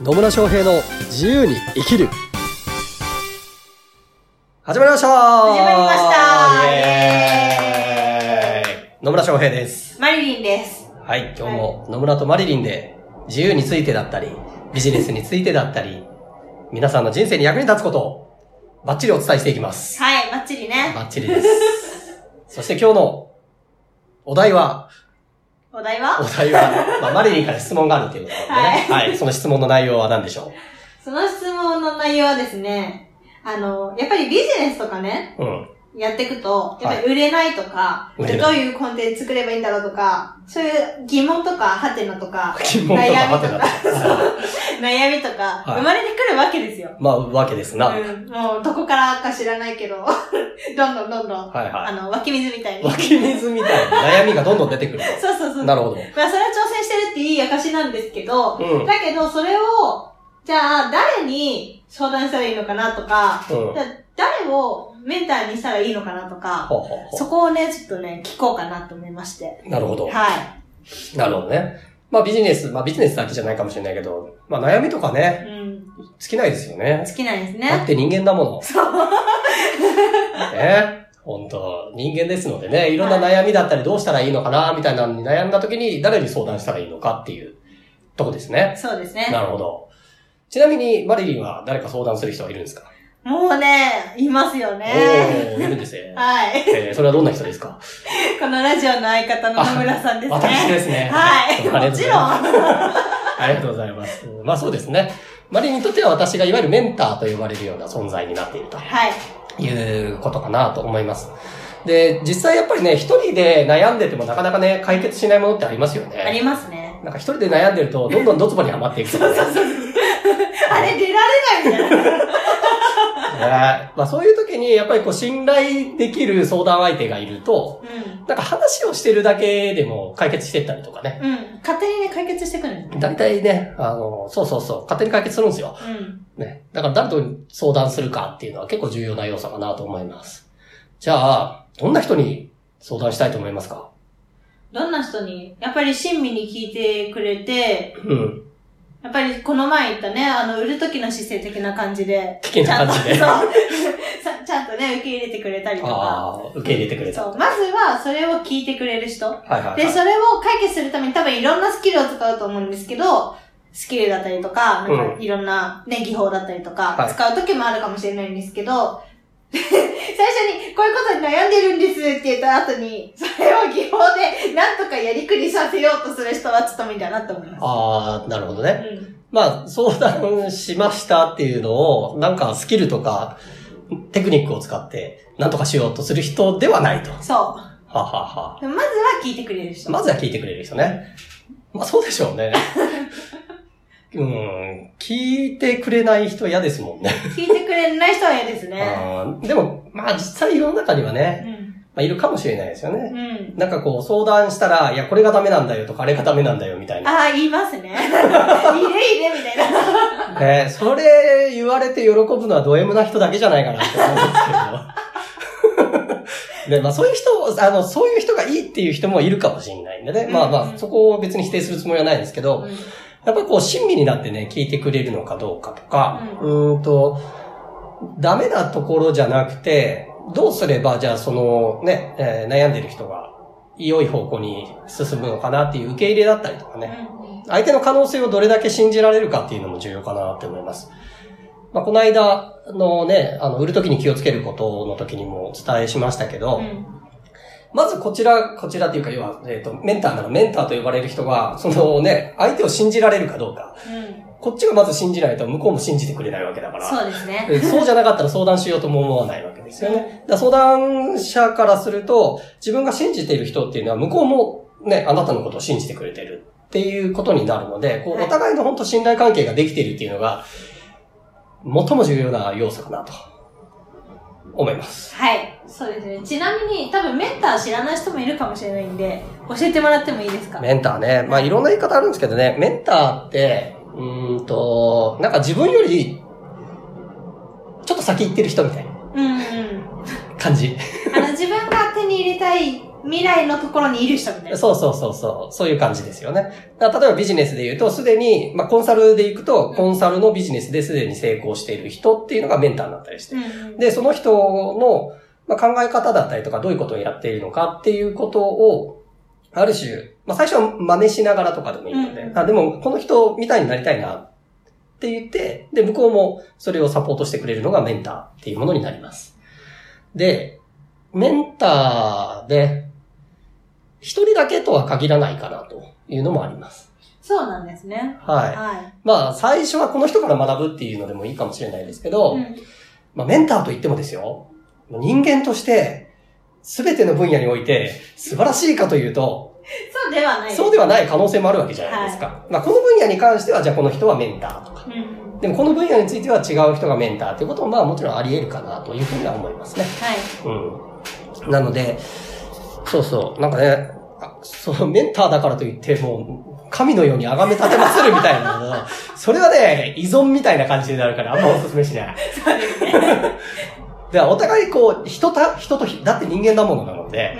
野村翔平の自由に生きる始まりました始まりましたイエーイ野村翔平です。マリリンです。はい、今日も野村とマリリンで自由についてだったり、ビジネスについてだったり、皆さんの人生に役に立つことをバッチリお伝えしていきます。はい、バッチリね。バッチリです。そして今日のお題は、お題は？お題は、まあ、マリリンから質問があるということでね。はい。その質問の内容は何でしょその質問の内容はですね、あの、やっぱりビジネスとかね、ううん。やっていくと、やっぱり売れないとか、売れないどういうコンテンツ作ればいいんだろうとか、そういう疑問とか、ハテナとか、疑問とか。悩みとか、はい生まれてくるわけですよ。まあ、わけですな。はいうん、もう、どこからか知らないけど、どんどんどんどん、あはの、湧き水みたいい。に。湧き水みたいな悩みがどんどん出てくる そうそうそう。と。なるほど。まあ、それは挑戦してるっていい証なんですけど、うん。だけど、それを、じゃあ、誰に相談したらいいのかなとか、うん。じゃあ誰をメンターにしたらいいのかなとか、ほうほうほそこをね、ちょっとね、聞こうかなと思いまして。うなるほど。はい。なるほどね。まあビジネス、まあビジネスだけじゃないかもしれないけど、まあ悩みとかね、うん。尽きないですよね。好きなんですだっね。て人間だもの。そう。ね。本当人間ですのでね、いろんな悩みだったりどうしたらいいのかな、みたいなのに悩んだ時に誰に相談したらいいのかっていうとこですね。そうですね。なるほど。ちなみに、マリリンは誰か相談する人はいるんですか？もうね、いますよね。おー、いるんですね。はい。えーそれはどんな人ですか？このラジオの相方の野村さんですね。私ですね。はい。もちろん。ありがとうございます。まあそうですね。マリンにとっては私がいわゆるメンターと呼ばれるような存在になっているとはい。いうことかなと思います。で、実際やっぱりね、一人で悩んでてもなかなかね、解決しないものってありますよね。ありますね。なんか一人で悩んでると、どんどんドツボにはまっていくとかね。あれ出られないみたいな。ねまあそういう時に、やっぱりこう信頼できる相談相手がいると、うなんか話をしてるだけでも解決してったりとかね。ん。うん。勝手にね、解決してくるんです。大体ね、あの、そうそうそう、勝手に解決するんですよ。うん。ね。だから誰と相談するかっていうのは結構重要な要素かなと思います。じゃあ、どんな人に相談したいと思いますか？どんな人に、やっぱり親身に聞いてくれて、うん。やっぱりこの前言ったね、あの、売る時の姿勢的な感じで、的な感じでちゃんと、そうさちゃんとね、受け入れてくれたりとか。受け入れてくれた。そう。まずは、それを聞いてくれる人。はいはい、はい。で、それを解決するために多分いろんなスキルを使うと思うんですけど、スキルだったりとか、なんかうんいろんなね、技法だったりとかは、い使う時もあるかもしれないんですけど、最初にこういうことに悩んでるんですって言った後に、それを技法でなんとかやりくりさせようとする人はちょっと無理だなと思います。ああ、なるほどね。うん。まあ、相談しましたっていうのを、なんかスキルとか、テクニックを使って、なんとかしようとする人ではないと。はそははう。まずは聞いてくれる人。まずは聞いてくれる人ね。まあそうでしょうね。うん、聞いてくれない人嫌ですもんね。聞いてくれない人は嫌ですね。でも、まあ実際世の中にはね、うん。まあいるかもしれないですよね。うん。なんかこう相談したら、いや、これがダメなんだよとか、あれがダメなんだよみたいな。ああ、言いますね。いれいれみたいな。ねそれ言われて喜ぶのはド M な人だけじゃないかなって思うんですけど。で、まあそういう人、あの、そういう人がいいっていう人もいるかもしれないんでね。まあまあ、そこを別に否定するつもりはないんですけど、やっぱりこう、親身になってね、聞いてくれるのかどうかとか、うーんと、ダメなところじゃなくて、どうすれば、じゃあそのね、えー悩んでる人が良い方向に進むのかなっていう受け入れだったりとかね。相手の可能性をどれだけ信じられるかっていうのも重要かなって思います。まあ、この間のね、あの、売るときに気をつけることの時にもお伝えしましたけど、うんまずこちら、こちらっていうか、要は、えっ、と、メンターならメンターと呼ばれる人が、そのね、相手を信じられるかどうか。うんこっちがまず信じないと向こうも信じてくれないわけだから。そうですね。でそうじゃなかったら相談しようとも思わないわけですよね。だ相談者からすると、自分が信じている人っていうのは向こうもね、あなたのことを信じてくれてるっていうことになるので、こうはいお互いの本当信頼関係ができているっていうのが、最も重要な要素かなと思います。はい。そうですね。ちなみに、多分メンター知らない人もいるかもしれないんで、教えてもらってもいいですか？メンターね。まあいろんな言い方あるんですけどね、メンターって、うーんと、なんか自分より、ちょっと先行ってる人みたいなうんうん。感じ。あの、自分が手に入れたい未来のところにいる人みたいな。そうそうそうそう。そういう感じですよね。例えばビジネスで言うと、すでに、まあコンサルで行くと、コンサルのビジネスですでに成功している人っていうのがメンターになったりして。うんで、その人の、まあ、考え方だったりとか、どういうことをやっているのかっていうことを、ある種、まあ最初は真似しながらとかでもいいので、うんあでもこの人みたいになりたいなって言って、で、向こうもそれをサポートしてくれるのがメンターっていうものになります。で、メンターで、一人だけとは限らないかなというのもあります。そうなんですね。はい。はい。まあ、最初はこの人から学ぶっていうのでもいいかもしれないですけど、うんまあ、メンターと言ってもですよ、人間として、すべての分野において素晴らしいかというと、そうではない。そうではない可能性もあるわけじゃないですか。まあ、この分野に関しては、じゃあこの人はメンターとか。うん。でもこの分野については違う人がメンターということも、まあもちろんあり得るかなというふうには思いますね。はい。うん。なので、そうそう、なんかね、あそう、メンターだからといって、もう、神のように崇め立てまするみたいなのがそれはね、依存みたいな感じになるから、あんまお勧めしない。そうですね。で、お互いこう、人た、人と、だって人間なものなので、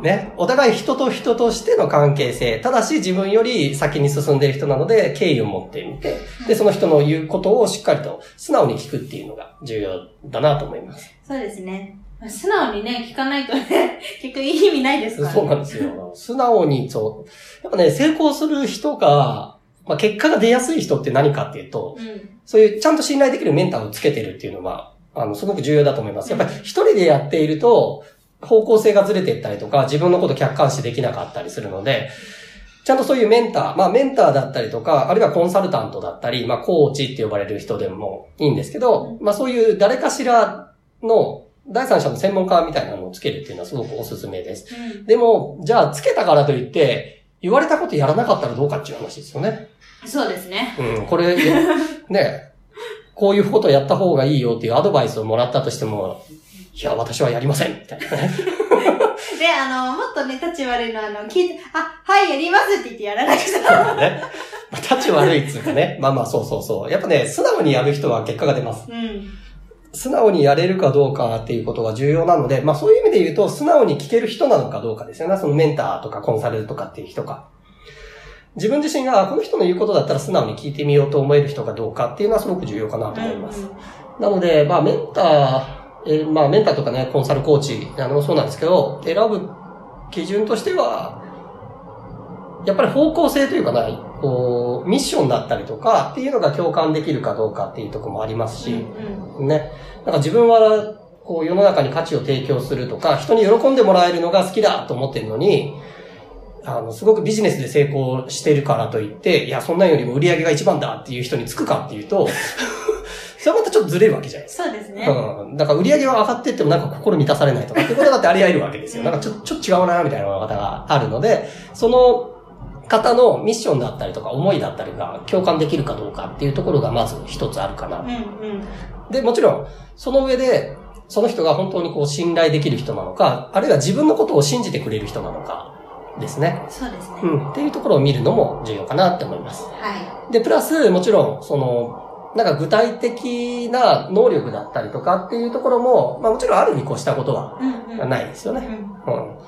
うね、お互い人と人としての関係性、ただし自分より先に進んでいる人なので、敬意を持ってみて、で、その人の言うことをしっかりと素直に聞くっていうのが重要だなと思います。ん。そうですね。まあ素直にね、聞かないとね、結局いい意味ないですから、ね。そうなんですよ。素直に、そう。やっぱね、成功する人が、まあ、結果が出やすい人って何かっていうと、うん。そういうちゃんと信頼できるメンターをつけてるっていうのは、あの、すごく重要だと思います。やっぱり一人でやっていると、方向性がずれていったりとか、自分のこと客観視できなかったりするので、ちゃんとそういうメンター、まあメンターだったりとか、あるいはコンサルタントだったり、まあコーチって呼ばれる人でもいいんですけど、まあそういう誰かしらの第三者の専門家みたいなのをつけるっていうのはすごくおすすめです。うん。でも、じゃあつけたからといって、言われたことやらなかったらどうかっていう話ですよね。そうですね。うん、これ、ね、こういうことやった方がいいよっていうアドバイスをもらったとしても、いや、私はやりませんみたいなね。で、あの、もっとね、立ち悪いのは、あの、聞いて、あ、はい、やりますって言ってやらなくちゃ。ね。まあ、立ち悪いっつうかね。まあまあ、そうそうそう。やっぱね、素直にやる人は結果が出ます。うん。素直にやれるかどうかっていうことが重要なので、まあそういう意味で言うと、素直に聞ける人なのかどうかですよね。そのメンターとかコンサルとかっていう人が。自分自身が、あこの人の言うことだったら素直に聞いてみようと思える人かどうかっていうのはすごく重要かなと思います。なので、まあ、メンター、えーまあ、メンターとかね、コンサルコーチ、あの、そうなんですけど、選ぶ基準としては、やっぱり方向性というかな、こう、ミッションだったりとかっていうのが共感できるかどうかっていうところもありますし、うん。ね。なんか自分は、こう、世の中に価値を提供するとか、人に喜んでもらえるのが好きだと思ってるのに、あの、すごくビジネスで成功してるからといって、いや、そんなんよりも売り上げが一番だっていう人につくかっていうと、それはまたちょっとずれるわけじゃないですか。そうですね。うん。だから売り上げは上がってってもなんか心満たされないとかってことだってあり得るわけですよ。なんかちょちょっと違うなみたいな方があるので、その方のミッションだったりとか思いだったりが共感できるかどうかっていうところがまず一つあるかなうんうん。で、もちろん、その上で、その人が本当にこう信頼できる人なのか、あるいは自分のことを信じてくれる人なのかですね。そうですね。うん。っていうところを見るのも重要かなって思います。はで、プラス、もちろん、その、なんか具体的な能力だったりとかっていうところも、まあもちろんあるに越したことはうんうん。ないですよね。うん。うん。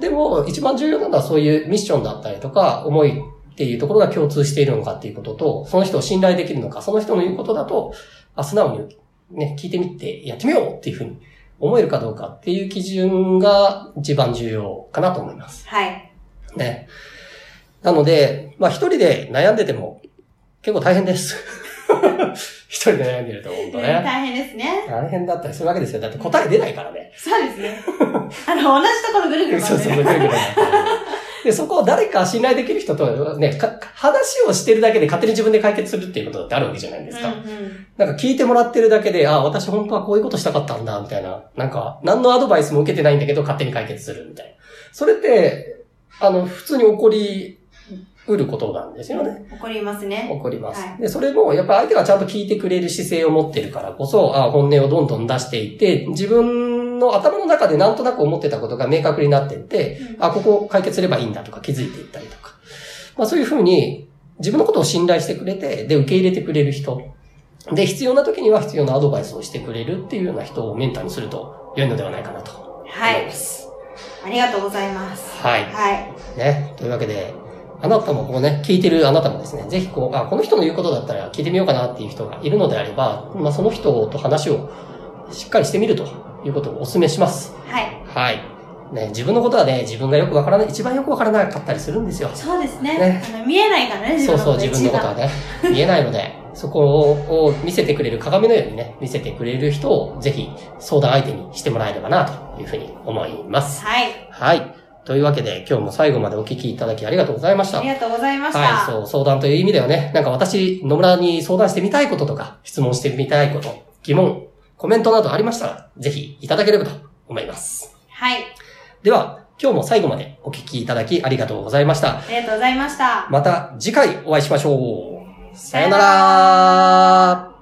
でも、一番重要なのはそういうミッションだったりとか、思いっていうところが共通しているのかっていうことと、その人を信頼できるのか、その人の言うことだと、あ、素直にね、聞いてみて、やってみようっていうふうに思えるかどうかっていう基準が一番重要かなと思います。はい。ね。なので、まあ一人で悩んでても結構大変です。一人で悩んでると、本当うんね。大変ですね。大変だったりするわけですよ。だって答え出ないからね。そうですね。あの、同じところぐるぐるそうそう、回ってる。ぐるぐる回ってるで、そこを誰か信頼できる人とね、か話をしてるだけで勝手に自分で解決するっていうことだってあるわけじゃないですか。うんうん。なんか聞いてもらってるだけで、あ、私本当はこういうことしたかったんだ、みたいな。なんか、何のアドバイスも受けてないんだけど、勝手に解決するみたいな。それって、あの、普通に起こりうることなんですよね。怒りますね。起こります。はいで、それも、やっぱ相手がちゃんと聞いてくれる姿勢を持ってるからこそ、あ本音をどんどん出していって、自分の頭の中でなんとなく思ってたことが明確になっていって、うんあ、ここを解決すればいいんだとか気づいていったりとか。まあそういうふうに、自分のことを信頼してくれて、で、受け入れてくれる人。で、必要な時には必要なアドバイスをしてくれるっていうような人をメンターにすると良いのではないかなと思いはいます。ありがとうございます。はい。はい。ね。というわけで、あなたもこうね、聞いてるあなたもですね、ぜひこう、あ、この人の言うことだったら聞いてみようかなっていう人がいるのであれば、まあその人と話をしっかりしてみるということをお勧めします。はい。はい。ね、自分のことはね、自分がよくわからない、一番よくわからなかったりするんですよ。そうですね。ねあの見えないからね、自そうそう、自分のことはね、見えないので、そこをを見せてくれる鏡のようにね、見せてくれる人をぜひ相談相手にしてもらえればな、というふうに思います。はい。はい。というわけで、今日も最後までお聞きいただきありがとうございました。ありがとうございました。はい、そう、相談という意味ではね、なんか私、野村に相談してみたいこととか、質問してみたいこと、疑問、コメントなどありましたら、ぜひいただければと思います。はい。では、今日も最後までお聞きいただきありがとうございました。ありがとうございました。また次回お会いしましょう。さよなら